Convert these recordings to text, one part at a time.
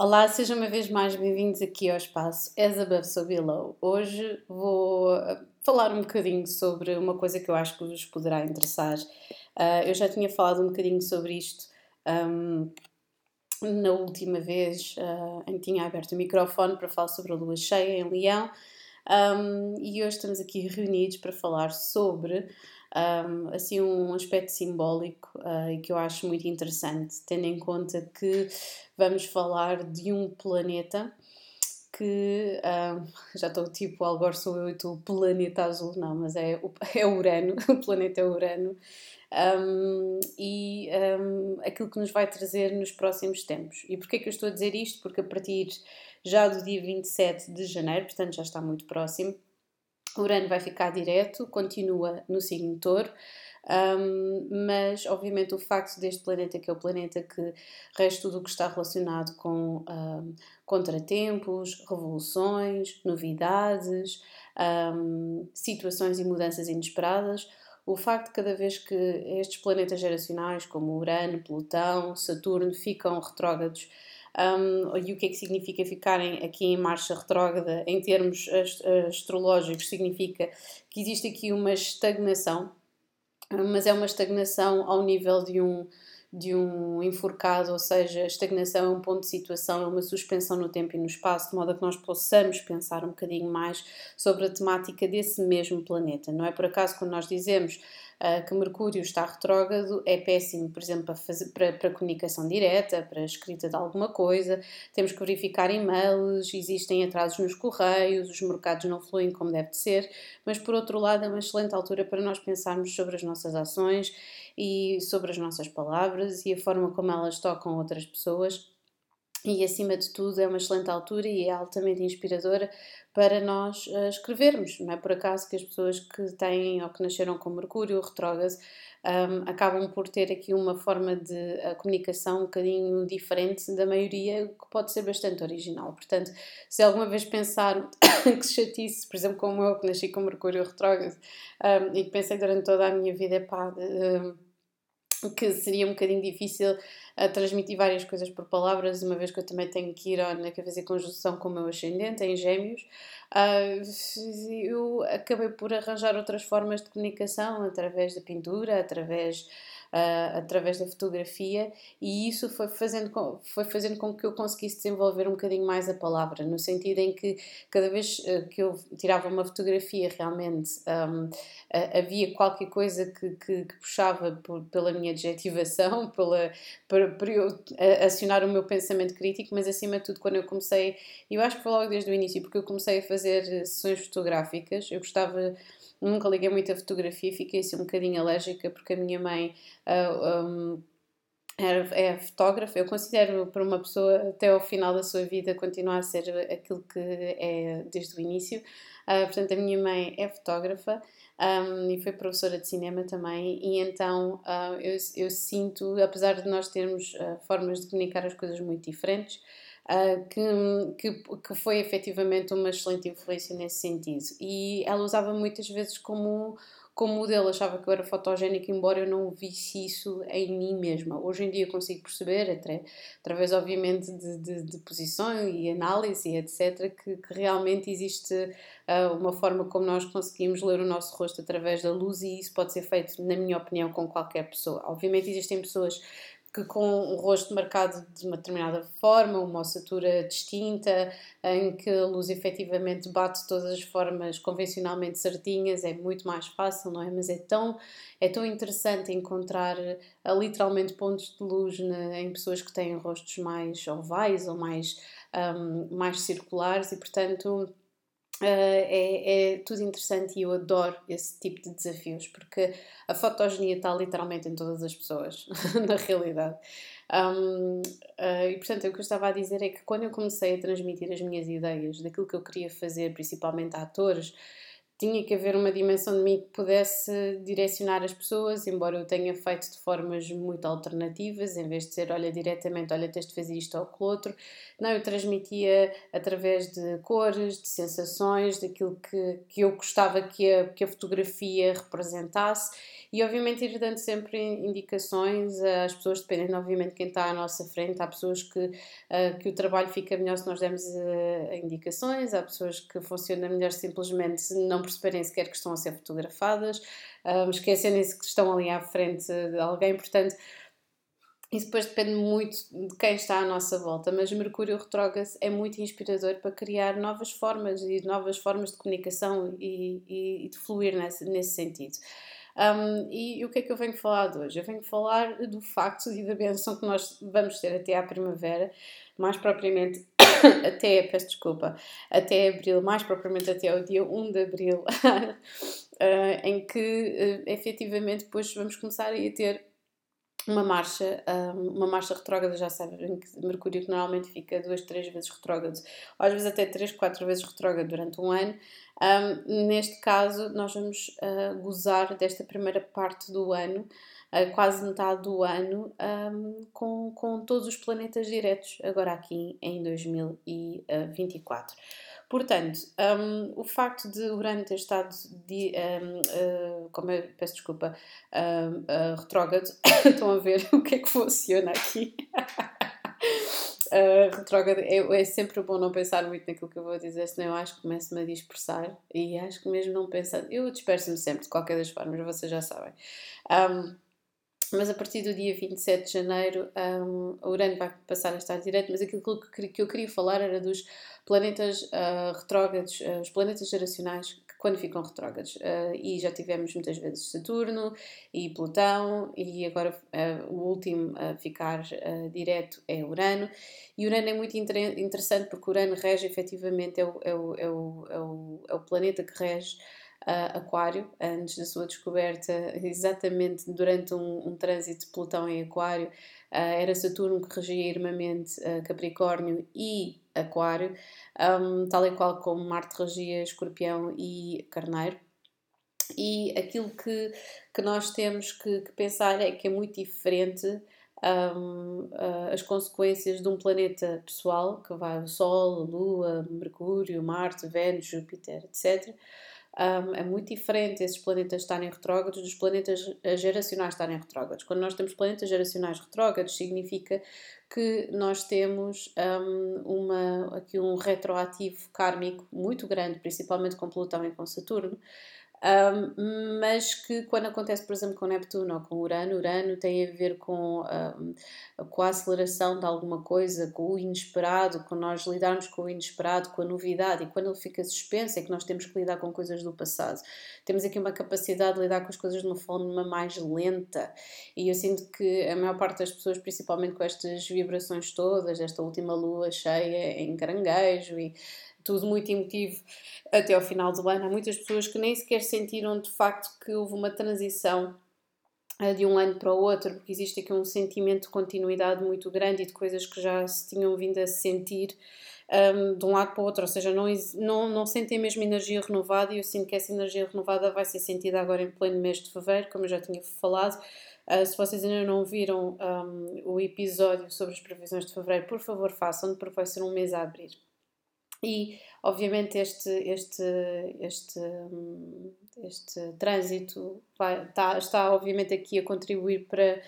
Olá, sejam uma vez mais bem-vindos aqui ao espaço As Above So Below. Hoje vou uh, falar um bocadinho sobre uma coisa que eu acho que vos poderá interessar. Uh, eu já tinha falado um bocadinho sobre isto um, na última vez uh, em que tinha aberto o microfone para falar sobre a lua cheia em Leão um, e hoje estamos aqui reunidos para falar sobre um, assim um aspecto simbólico uh, e que eu acho muito interessante, tendo em conta que vamos falar de um planeta que já estou tipo, agora sou eu e tu, planeta azul, não, mas é, é Urano, o planeta é Urano, um, e um, aquilo que nos vai trazer nos próximos tempos. E porquê que eu estou a dizer isto? Porque a partir já do dia 27 de janeiro, portanto já está muito próximo, Urano vai ficar direto, continua no signo touro, um, mas obviamente o facto deste planeta, que é o planeta que rege tudo o que está relacionado com um, contratempos, revoluções, novidades, um, situações e mudanças inesperadas, o facto de cada vez que estes planetas geracionais, como Urano, Plutão, Saturno, ficam retrógrados um, e o que é que significa ficarem aqui em marcha retrógrada em termos astrológicos? Significa que existe aqui uma estagnação, mas é uma estagnação ao nível de um, de um enforcado, ou seja, a estagnação é um ponto de situação, é uma suspensão no tempo e no espaço, de modo a que nós possamos pensar um bocadinho mais sobre a temática desse mesmo planeta. Não é por acaso quando nós dizemos uh, que Mercúrio está retrógrado, é péssimo, por exemplo, para, fazer, para, para comunicação direta, para escrita de alguma coisa, temos que verificar e-mails, existem atrasos nos correios, os mercados não fluem como deve de ser, mas por outro lado é uma excelente altura para nós pensarmos sobre as nossas ações e sobre as nossas palavras e a forma como elas tocam outras pessoas e acima de tudo é uma excelente altura e é altamente inspiradora para nós uh, escrevermos. Não é por acaso que as pessoas que têm ou que nasceram com Mercúrio retrógrado um, acabam por ter aqui uma forma de uh, comunicação um bocadinho diferente da maioria, que pode ser bastante original. Portanto, se alguma vez pensar que chatice, por exemplo, como eu que nasci com Mercúrio retrógrado um, e que pensei durante toda a minha vida, pá. Uh, que seria um bocadinho difícil a transmitir várias coisas por palavras, uma vez que eu também tenho que ir na cabeça e conjunção com o meu ascendente em gêmeos. Uh, eu acabei por arranjar outras formas de comunicação através da pintura, através uh, através da fotografia e isso foi fazendo, com, foi fazendo com que eu conseguisse desenvolver um bocadinho mais a palavra, no sentido em que cada vez uh, que eu tirava uma fotografia realmente um, uh, havia qualquer coisa que, que, que puxava por, pela minha adjetivação, pela, para, para eu acionar o meu pensamento crítico, mas acima de tudo quando eu comecei, eu acho que foi logo desde o início, porque eu comecei a fazer sessões fotográficas, eu gostava nunca liguei muito a fotografia, fiquei assim um bocadinho alérgica porque a minha mãe uh, ah, um, é fotógrafa. Eu considero para uma pessoa até ao final da sua vida continuar a ser aquilo que é desde o início. Uh, portanto, a minha mãe é fotógrafa. Um, e foi professora de cinema também, e então uh, eu, eu, sinto, apesar de nós termos uh, formas de comunicar as coisas muito diferentes, uh, que, que, que foi efetivamente uma excelente influência nesse sentido. E ela usava muitas vezes como como modelo achava que eu era fotogénica, embora eu não visse isso em mim mesma. Hoje em dia consigo perceber, até, através obviamente de, de, de posição e análise, etc., que, que realmente existe uh, uma forma como nós conseguimos ler o nosso rosto através da luz e isso pode ser feito, na minha opinião, com qualquer pessoa. Obviamente existem pessoas que com o rosto marcado de uma determinada forma, uma ossatura distinta, em que a luz efetivamente bate todas as formas convencionalmente certinhas, é muito mais fácil, não é? Mas é tão, é tão interessante encontrar uh, literalmente pontos de luz na, em pessoas que têm rostos mais ovais ou mais, um, mais circulares e, portanto, Uh, é, é, tudo interessante e eu adoro esse tipo de desafios porque a fotogenia está literalmente em todas as pessoas, na realidade. Um, uh, e portanto, o que eu estava a dizer é que quando eu comecei a transmitir as minhas ideias daquilo que eu queria fazer, principalmente a atores, tinha que haver uma dimensão de mim que pudesse direcionar as pessoas, embora eu tenha feito de formas muito alternativas, em vez de ser, olha, diretamente, olha, tens de fazer isto ou aquilo outro. Não, eu transmitia através de cores, de sensações, daquilo que, que eu gostava que a, que a fotografia representasse e obviamente ir dando sempre indicações às pessoas, dependendo obviamente quem está à nossa frente, há pessoas que, uh, que o trabalho fica melhor se nós dermos uh, indicações, há pessoas que funciona melhor simplesmente se não perceberem sequer que estão a ser fotografadas, um, esquecerem-se que estão ali à frente de alguém, portanto isso depois depende muito de quem está à nossa volta, mas Mercúrio retrógrado é muito inspirador para criar novas formas e novas formas de comunicação e, e, e de fluir nesse, nesse sentido. Um, e, e, o que é que eu venho falar de hoje? Eu venho falar do facto e da benção que nós vamos ter até à primavera, mais propriamente até, peço desculpa, até abril, mais propriamente até o dia 1 de abril, uh, em que uh, efetivamente depois vamos começar a ter uma marcha, uma marcha retrógrada, já sabem que Mercúrio que normalmente fica duas, três vezes retrógrado, às vezes até três, quatro vezes retrógrado durante um ano. Um, neste caso, nós vamos uh, gozar desta primeira parte do ano, uh, quase metade do ano, um, com, com todos os planetas diretos, agora aqui em 2024. Portanto, um, o facto de Urano ter estado, de, um, uh, ah, como eu peço desculpa, um, uh, retrógrado, estão a ver o que é que funciona aqui. uh, retrógrado é, é, sempre bom não pensar muito naquilo que eu vou dizer, senão eu acho que começo-me a dispersar e acho que mesmo não pensando, eu disperso-me sempre de qualquer das formas, vocês já sabem. Um, mas a partir do dia 27 de janeiro um, Urano vai passar a estar direto, mas aquilo que eu queria falar era dos planetas uh, retrógrados, uh, os planetas geracionais que quando ficam retrógrados. Uh, e já tivemos muitas vezes Saturno e Plutão, e agora o último a ficar direto é Urano. E Urano é muito inter interessante porque Urano rege efetivamente, é o, é o, é o, é o, é o planeta que rege. Uh, Aquário, antes da sua descoberta, exatamente durante um, um trânsito de Plutão em Aquário, uh, era Saturno que regia irmamente uh, Capricórnio e Aquário, um, tal e qual como Marte regia Escorpião e Carneiro. E aquilo que, que nós temos que, que pensar é que é muito diferente um, uh, as consequências de um planeta pessoal, que vai o Sol, Lua, Mercúrio, Marte, Vênus, Júpiter, etc um, é muito diferente esses planetas estarem retrógrados dos planetas geracionais estarem retrógrados. Quando nós temos planetas geracionais retrógrados, significa que nós temos um, uma, aqui um retroativo kármico muito grande, principalmente com Plutão e com Saturno, mas que quando acontece, por exemplo, com Neptuno ou com Urano, Urano tem a ver com, um, com a aceleração de alguma coisa, com o inesperado, com nós lidarmos com o inesperado, com a novidade, e quando ele fica suspenso é que nós temos que lidar com coisas do passado. Temos aqui uma capacidade de lidar com as coisas de uma forma mais lenta, e eu sinto que a maior parte das pessoas, principalmente com estas vibrações todas, esta última lua cheia em caranguejo e tudo muito emotivo até ao final do ano. Há muitas pessoas que nem sequer sentiram de facto que houve uma transição eh, de um ano para o outro, porque existe aqui um sentimento de continuidade muito grande e de coisas que já se tinham vindo a sentir um, ehm, de um lado para o outro, ou seja, não, não, não sentem a mesma energia renovada e eu sinto que essa energia renovada vai ser sentida agora em pleno mês de fevereiro, como eu já tinha falado. Uh, se vocês ainda não viram um, ehm, o episódio sobre as previsões de fevereiro, por favor façam, porque vai ser um mês a abrir. E, obviamente, este, este, este, este trânsito vai, está, está, obviamente, aqui a contribuir para,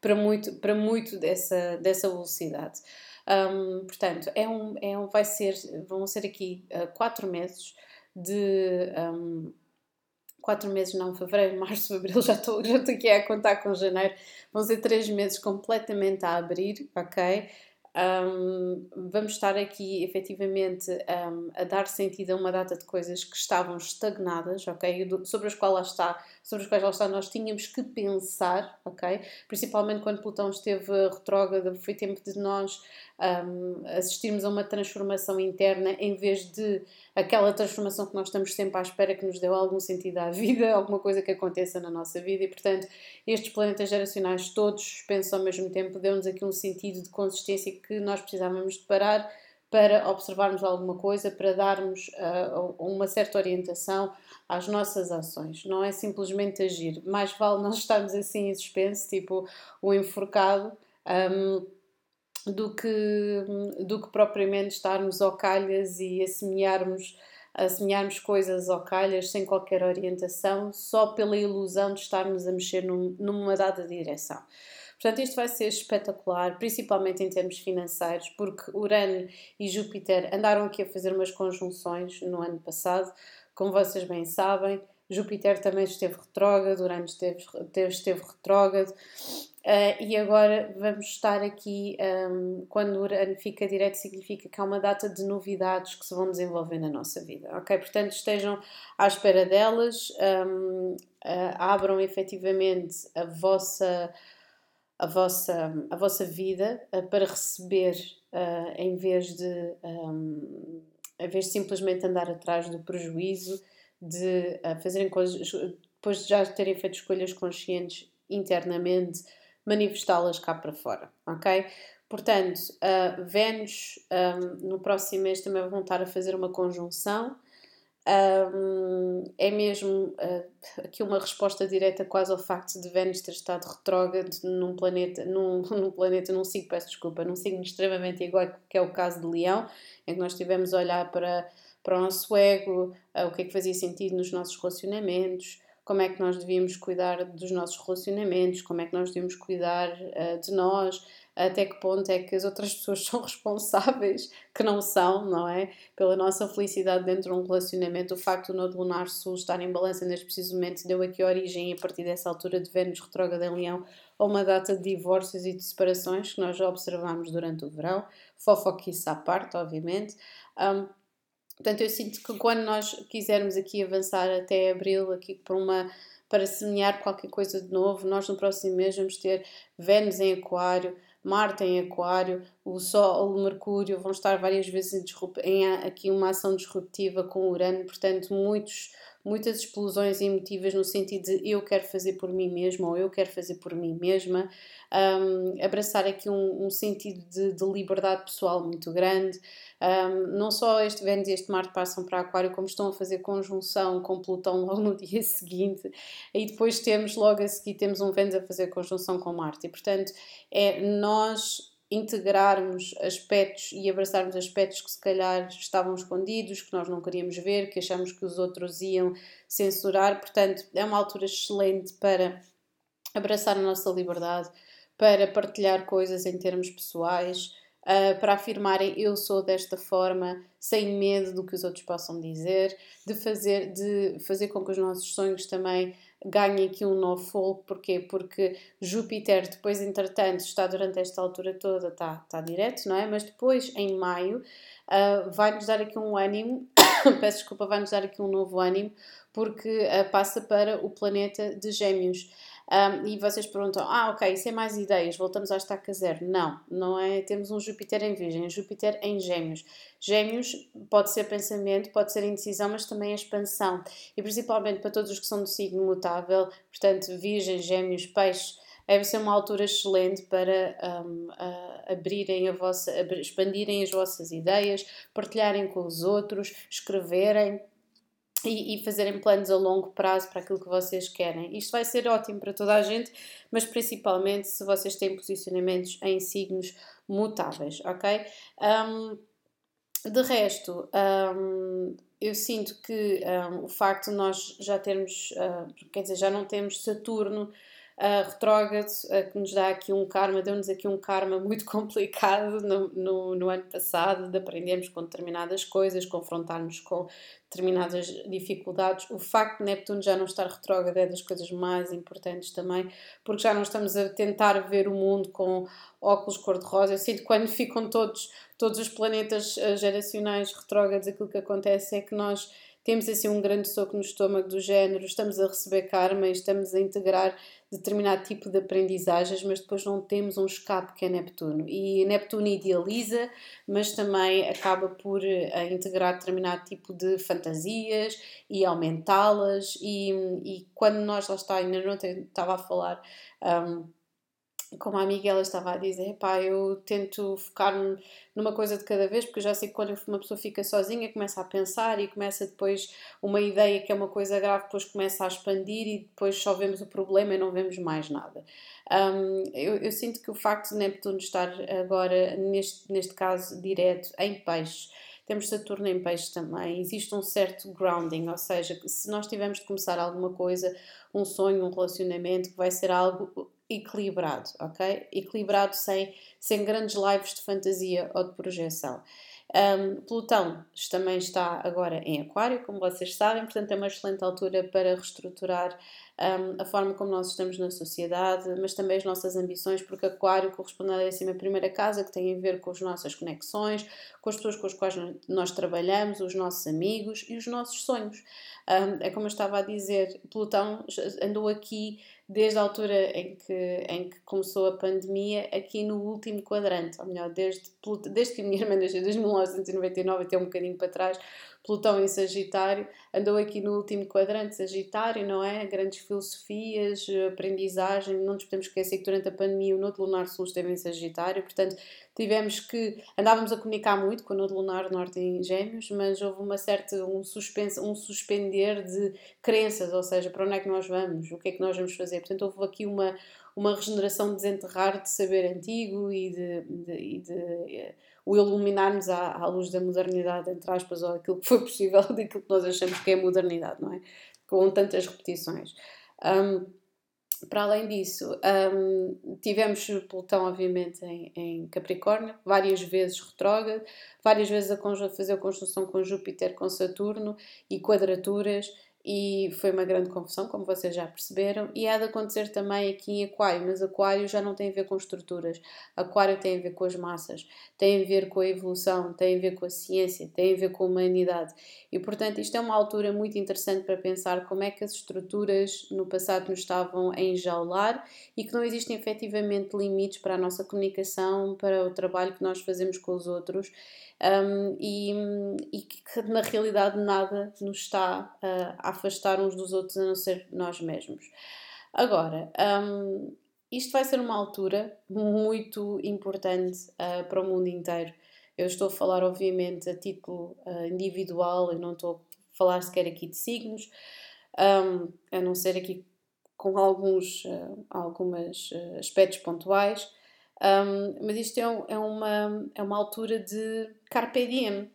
para, muito, para muito dessa, dessa velocidade. Um, portanto, é um, é um, vai ser, vão ser aqui uh, quatro meses de. Um, quatro meses, não, fevereiro, março, abril, já estou, já estou aqui a contar com janeiro. Vão ser três meses completamente a abrir, ok? Um, vamos estar aqui efetivamente um, a dar sentido a uma data de coisas que estavam estagnadas, ok? Sobre as quais lá está, sobre as quais lá está, nós tínhamos que pensar, ok? Principalmente quando Plutão esteve retrógrado, foi tempo de nós um, assistirmos a uma transformação interna em vez de aquela transformação que nós estamos sempre à espera que nos dê algum sentido à vida, alguma coisa que aconteça na nossa vida e, portanto, estes planetas geracionais todos suspensos ao mesmo tempo deu-nos aqui um sentido de consistência que nós precisávamos de parar para observarmos alguma coisa, para darmos uh, uma certa orientação às nossas ações. Não é simplesmente agir. Mais vale nós estarmos assim em suspense, tipo o enforcado, um, do, que, do que propriamente estarmos ao calhas e assemelharmos, assemelharmos coisas ao calhas sem qualquer orientação, só pela ilusão de estarmos a mexer num, numa dada direção. Portanto, isto vai ser espetacular, principalmente em termos financeiros, porque Urano e Júpiter andaram aqui a fazer umas conjunções no ano passado, como vocês bem sabem. Júpiter também esteve retrógrado, Urano esteve, esteve, retrógrado. Uh, e agora vamos estar aqui, um, quando o Urano fica direto, significa que há uma data de novidades que se vão desenvolver na nossa vida, ok? Portanto, estejam à espera delas, um, uh, abram efetivamente a vossa a vossa, a vossa vida uh, para receber em vez de um, em vez de simplesmente andar atrás do prejuízo de uh, fazerem coisas depois de já terem feito escolhas conscientes internamente manifestá-las cá para fora, ok? Portanto, uh, Vênus um, no próximo mês também vão estar a fazer uma conjunção um, é mesmo uh, aqui uma resposta direta quase ao facto de Vênus ter estado retrógrado num planeta, num, num planeta, num signo, peço desculpa, num signo extremamente igual que é o caso de Leão, em que nós estivemos a olhar para, para o nosso ego, uh, o que é que fazia sentido nos nossos relacionamentos, como é que nós devíamos cuidar dos nossos relacionamentos, como é que nós devíamos cuidar uh, de nós, até que ponto é que as outras pessoas são responsáveis, que não são, não é? Pela nossa felicidade dentro de um relacionamento. O facto do Nodo Lunar Sul estar em balança neste preciso momento deu aqui origem, a partir dessa altura de Vênus retrógrada em Leão, a uma data de divórcios e de separações que nós já observamos durante o verão. Fofoquice à parte, obviamente. Um, Portanto, eu sinto que quando nós quisermos aqui avançar até abril, aqui por uma para semear qualquer coisa de novo, nós no próximo mês vamos ter Vênus em Aquário, Marte em Aquário, o Sol, o Mercúrio vão estar várias vezes em, em aqui uma ação disruptiva com Urano, portanto, muitos muitas explosões emotivas no sentido de eu quero fazer por mim mesma ou eu quero fazer por mim mesma, um, abraçar aqui um, um sentido de, de, liberdade pessoal muito grande. Um, não só este Vênus e este Marte passam para Aquário, como estão a fazer conjunção com Plutão logo no dia seguinte, e depois temos logo a seguir temos um Vênus a fazer conjunção com Marte, e portanto é nós integrarmos aspectos e abraçarmos aspectos que se calhar estavam escondidos, que nós não queríamos ver, que achamos que os outros iam censurar. Portanto, é uma altura excelente para abraçar a nossa liberdade, para partilhar coisas em termos pessoais, uh, para afirmarem eu sou desta forma, sem medo do que os outros possam dizer, de fazer, de fazer com que os nossos sonhos também ganhe aqui um novo fogo. Porquê? Porque Júpiter, depois, entretanto, está durante esta altura toda, está, está direto, não é? Mas depois, em maio, uh, vai-nos dar aqui um ânimo, peço desculpa, vai-nos dar aqui um novo ânimo, porque uh, passa para o planeta de Gêmeos. Um, e vocês perguntam: ah, ok, isso é mais ideias, voltamos à estaca zero. Não, não é. Temos um Júpiter em Virgem, Júpiter em Gêmeos. Gêmeos pode ser pensamento, pode ser indecisão, mas também é expansão. E principalmente para todos os que são do signo mutável, portanto, Virgem, Gêmeos, Peixes deve ser uma altura excelente para um, abrirem a vossa, expandirem as vossas ideias, partilharem com os outros, escreverem, e, e, fazerem planos a longo prazo para aquilo que vocês querem. Isto vai ser ótimo para toda a gente, mas principalmente se vocês têm posicionamentos em signos mutáveis, ok? Um, de resto, um, eu sinto que um, o facto de nós já termos, uh, quer dizer, já não temos Saturno uh, retrógrado, uh, que nos dá aqui um karma, deu-nos aqui um karma muito complicado no, no, no, ano passado, de aprendermos com determinadas coisas, confrontarmos com determinadas dificuldades. O facto de Neptuno já não estar retrógrado é das coisas mais importantes também, porque já não estamos a tentar ver o mundo com óculos cor-de-rosa. Eu sinto que quando ficam todos, todos os planetas uh, geracionais retrógrados, aquilo que acontece é que nós temos assim um grande soco no estômago do género, estamos a receber karma e estamos a integrar determinado tipo de aprendizagens, mas depois não temos um escape que é Neptuno. E Neptuno idealiza, mas também acaba por uh, integrar determinado tipo de fantasias e aumentá-las. E, e quando nós lá está, ainda não estava a falar. Um, como a amiga ela estava a dizer, pá, eu tento focar-me numa coisa de cada vez, porque eu já sei que quando uma pessoa fica sozinha, começa a pensar e começa depois uma ideia que é uma coisa grave, depois começa a expandir e depois só vemos o problema e não vemos mais nada. Um, eu, eu, sinto que o facto de Neptuno estar agora, neste, neste caso, direto em peixes, temos Saturno em peixes também, existe um certo grounding, ou seja, se nós tivermos de começar alguma coisa, um sonho, um relacionamento, que vai ser algo equilibrado, ok? Equilibrado sem, sem grandes lives de fantasia ou de projeção. Um, Plutão também está agora em Aquário, como vocês sabem, portanto é uma excelente altura para reestruturar um, a forma como nós estamos na sociedade, mas também as nossas ambições, porque Aquário corresponde à décima primeira casa, que tem a ver com as nossas conexões, com as pessoas com as quais nós trabalhamos, os nossos amigos e os nossos sonhos. Um, é como eu estava a dizer, Plutão andou aqui desde a altura em que, em que começou a pandemia, aqui no último quadrante, ou melhor, desde, desde que a minha irmã nasceu, desde 1999 até um bocadinho para trás, Plutão em Sagitário, andou aqui no último quadrante Sagitário, não é? Grandes filosofias, aprendizagem, não nos podemos esquecer que durante a pandemia o Nodo Lunar Sul esteve em Sagitário, portanto tivemos que, andávamos a comunicar muito com o Nodo Lunar Norte em Gêmeos, mas houve uma certa, um, suspense, um suspender de crenças, ou seja, para onde é que nós vamos, o que é que nós vamos fazer, portanto houve aqui uma, uma regeneração, desenterrar de saber antigo e de, de, de o iluminarmos à, à, luz da modernidade, entre aspas, ou aquilo que foi possível daquilo que nós achamos que é modernidade, não é? Com tantas repetições. Um, para além disso, um, tivemos Plutão, obviamente, em, em, Capricórnio, várias vezes retrógrado, várias vezes a, fazer a conjunção com Júpiter, com Saturno e quadraturas e foi uma grande confusão, como vocês já perceberam, e há de acontecer também aqui em Aquário, mas Aquário já não tem a ver com estruturas, Aquário tem a ver com as massas, tem a ver com a evolução, tem a ver com a ciência, tem a ver com a humanidade, e portanto isto é uma altura muito interessante para pensar como é que as estruturas no passado nos estavam a enjaular e que não existem efetivamente limites para a nossa comunicação, para o trabalho que nós fazemos com os outros, um, e, e, que na realidade nada nos está a afastar uns dos outros a não ser nós mesmos. Agora, um, isto vai ser uma altura muito importante uh, para o mundo inteiro. Eu estou a falar, obviamente, a título uh, individual, eu não estou a falar sequer aqui de signos, um, a não ser aqui com alguns uh, algumas, aspectos pontuais. Um, mas isto é, é, uma, é uma altura de carpe diem,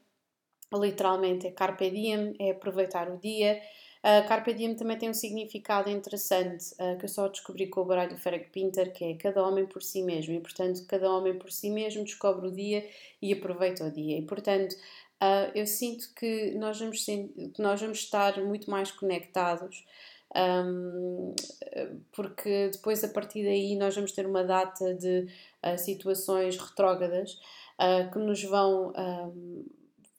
literalmente, é carpe diem, é aproveitar o dia. Uh, carpe diem também tem um significado interessante uh, que eu só descobri com o baralho Ferreck Pinter, que é cada homem por si mesmo, e portanto cada homem por si mesmo descobre o dia e aproveita o dia. E portanto uh, eu sinto que nós, vamos, que nós vamos estar muito mais conectados um, porque depois a partir daí nós vamos ter uma data de uh, situações retrógradas uh, que nos vão um,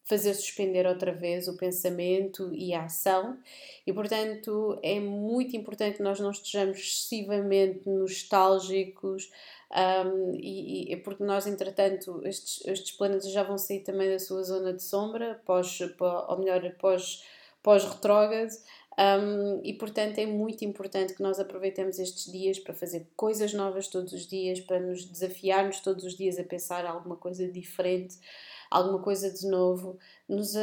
fazer suspender outra vez o pensamento e a ação, e portanto é muito importante que nós não estejamos excessivamente nostálgicos. Um, e, e, porque nós, entretanto, estes, estes planetas já vão sair também da sua zona de sombra, pós, ou melhor, pós, pós-retrógrado, um, e portanto é muito importante que nós aproveitemos estes dias para fazer coisas novas todos os dias, para nos desafiarmos todos os dias a pensar alguma coisa diferente, alguma coisa de novo, nos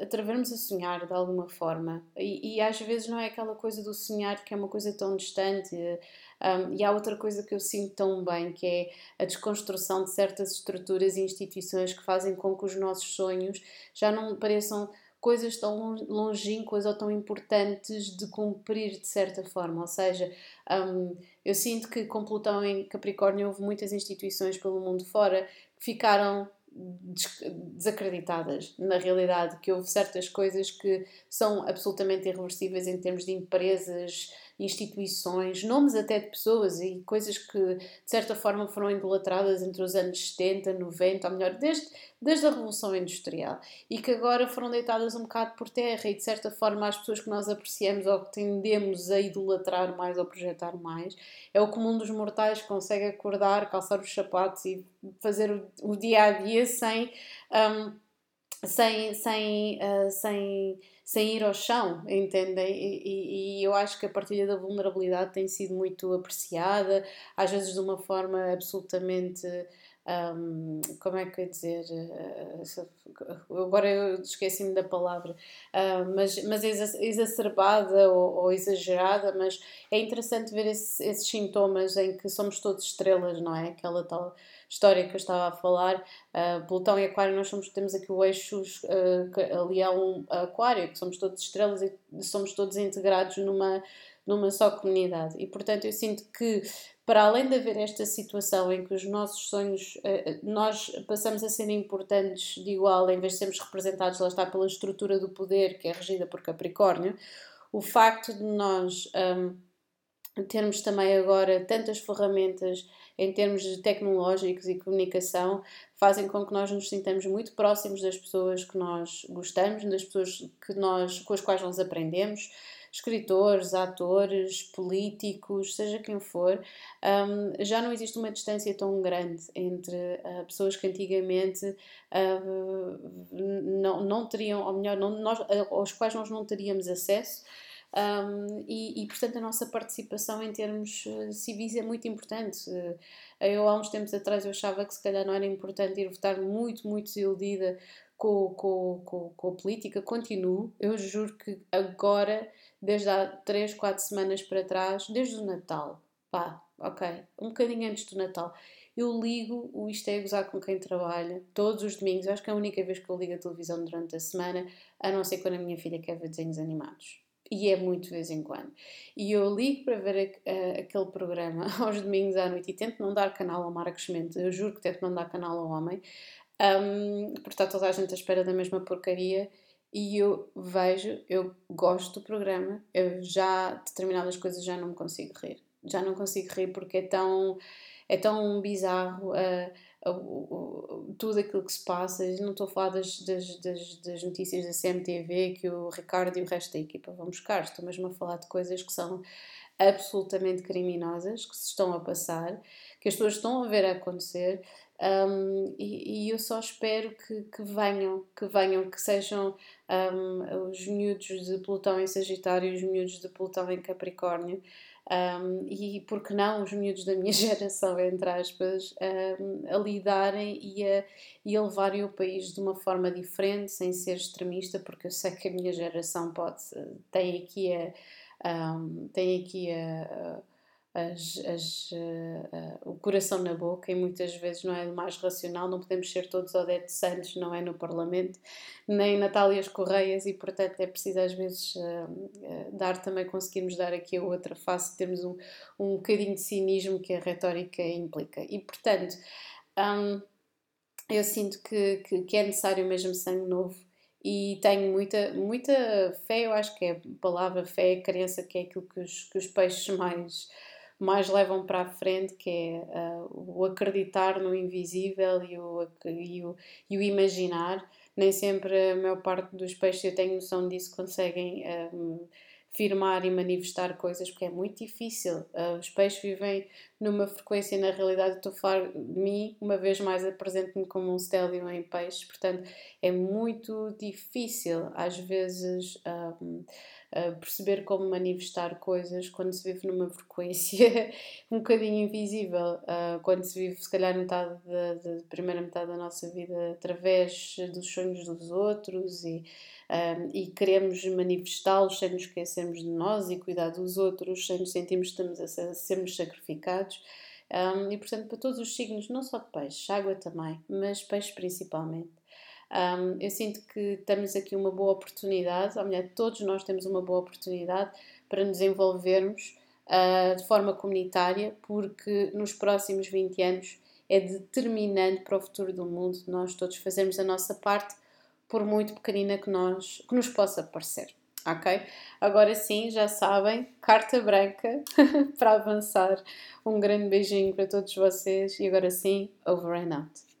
atrevermos a sonhar de alguma forma. E, e, às vezes não é aquela coisa do sonhar que é uma coisa tão distante. Um, e há outra coisa que eu sinto tão bem, que é a desconstrução de certas estruturas e instituições que fazem com que os nossos sonhos já não pareçam coisas tão longínquas ou tão importantes de cumprir de certa forma. Ou seja, um, eu sinto que com Plutão em Capricórnio houve muitas instituições pelo mundo fora que ficaram desacreditadas na realidade, que houve certas coisas que são absolutamente irreversíveis em termos de empresas, instituições, nomes até de pessoas e coisas que de certa forma foram idolatradas entre os anos 70, 90, ou melhor, desde, desde a Revolução Industrial e que agora foram deitadas um bocado por terra e de certa forma as pessoas que nós apreciamos ou que tendemos a idolatrar mais ou projetar mais é o comum dos mortais que consegue acordar, calçar os sapatos e fazer o, o dia a dia sem. Um, sem, sem, uh, sem, sem ir ao chão, entendem? E, e, e, eu acho que a partilha da vulnerabilidade tem sido muito apreciada, às vezes de uma forma absolutamente um, como é que eu ia dizer? Uh, agora eu esqueci-me da palavra, uh, mas, mas exacerbada ou, ou, exagerada, mas é interessante ver esse, esses sintomas em que somos todos estrelas, não é? Aquela tal história que eu estava a falar, uh, Plutão e Aquário, nós somos, temos aqui o eixo uh, ali há um Aquário, que somos todos estrelas e somos todos integrados numa, numa só comunidade. E portanto eu sinto que para além de haver esta situação em que os nossos sonhos, eh, eh, nós passamos a ser importantes de igual, em vez de sermos representados, lá está, pela estrutura do poder que é regida por Capricórnio, o facto de nós um, termos também agora tantas ferramentas em termos tecnológicos e comunicação fazem com que nós nos sintamos muito próximos das pessoas que nós gostamos, das pessoas que nós, com as quais nós aprendemos escritores, atores, políticos, seja quem for, um, já não existe uma distância tão grande entre uh, pessoas que antigamente uh, não, não teriam, ou melhor, não, nós, aos quais nós não teríamos acesso. Um, e, e, portanto, a nossa participação em termos uh, civis é muito importante. Uh, eu, há uns tempos atrás, eu achava que se calhar não era importante ir votar muito, muito desiludida com, com, com, com a política. Continuo. Eu juro que agora desde há 3, 4 semanas para trás, desde o Natal, pá, ok, um bocadinho antes do Natal, eu ligo o Isto é Gozar com quem trabalha, todos os domingos, acho que é a única vez que eu ligo a televisão durante a semana, a não ser quando a minha filha quer ver desenhos animados. E é muito de vez em quando. E eu ligo para ver a, a, aquele programa aos domingos à noite e tento não dar canal ao Marcos Mendes, eu juro que tento não dar canal ao homem, um, porque está toda a gente à espera da mesma porcaria e eu vejo, eu gosto do programa, eu já determinadas coisas já não me consigo rir. Já não consigo rir porque é tão, é tão bizarro uh, tudo aquilo que se passa. Não estou a falar das, das, das, das, notícias da CMTV que o Ricardo e o resto da equipa vão buscar, estou mesmo a falar de coisas que são absolutamente criminosas, que se estão a passar, que as pessoas estão a ver a acontecer um, e, e, eu só espero que, que, venham, que venham, que sejam um, os miúdos de Plutão em Sagitário e os miúdos de Plutão em Capricórnio. Um, e por que não os miúdos da minha geração, entre aspas, um, a lidarem e a, e a levarem o país de uma forma diferente, sem ser extremista, porque eu sei que a minha geração pode, tem aqui a, um, tem aqui a, a as, as, uh, uh, o coração na boca e muitas vezes não é o mais racional, não podemos ser todos Odete Santos, não é no Parlamento, nem Natálias Correias e portanto é preciso às vezes uh, dar também, conseguirmos dar aqui a outra face, termos um, um bocadinho de cinismo que a retórica implica. E portanto um, eu sinto que, que, que é necessário mesmo sangue novo e tenho muita, muita fé, eu acho que é a palavra fé, a crença que é aquilo que os, que os peixes mais mais levam para a frente, que é uh, o acreditar no invisível e o, e, o, e o imaginar. Nem sempre a maior parte dos peixes, eu tenho noção disso, conseguem um, ah, firmar e manifestar coisas, porque é muito difícil. Uh, os peixes vivem numa frequência, na realidade, estou a falar de mim, uma vez mais apresento-me como um stélio em peixes, portanto, é muito difícil, às vezes. Um, perceber como manifestar coisas quando se vive numa frequência um bocadinho invisível, uh, quando se vive, se calhar, metade da, primeira metade da nossa vida através dos sonhos dos outros e, um, e queremos manifestá-los sem nos esquecermos de nós e cuidar dos outros, sem nos sentirmos que estamos a sermos sacrificados. Um, e portanto, para todos os signos, não só de peixe, água também, mas peixe principalmente. Um, eu sinto que temos aqui uma boa oportunidade, ou melhor, todos nós temos uma boa oportunidade para nos envolvermos uh, de forma comunitária, porque nos próximos 20 anos é determinante para o futuro do mundo nós todos fazermos a nossa parte, por muito pequenina que, nós, que nos possa parecer. Ok? Agora sim, já sabem, carta branca para avançar. Um grande beijinho para todos vocês e agora sim, over and out.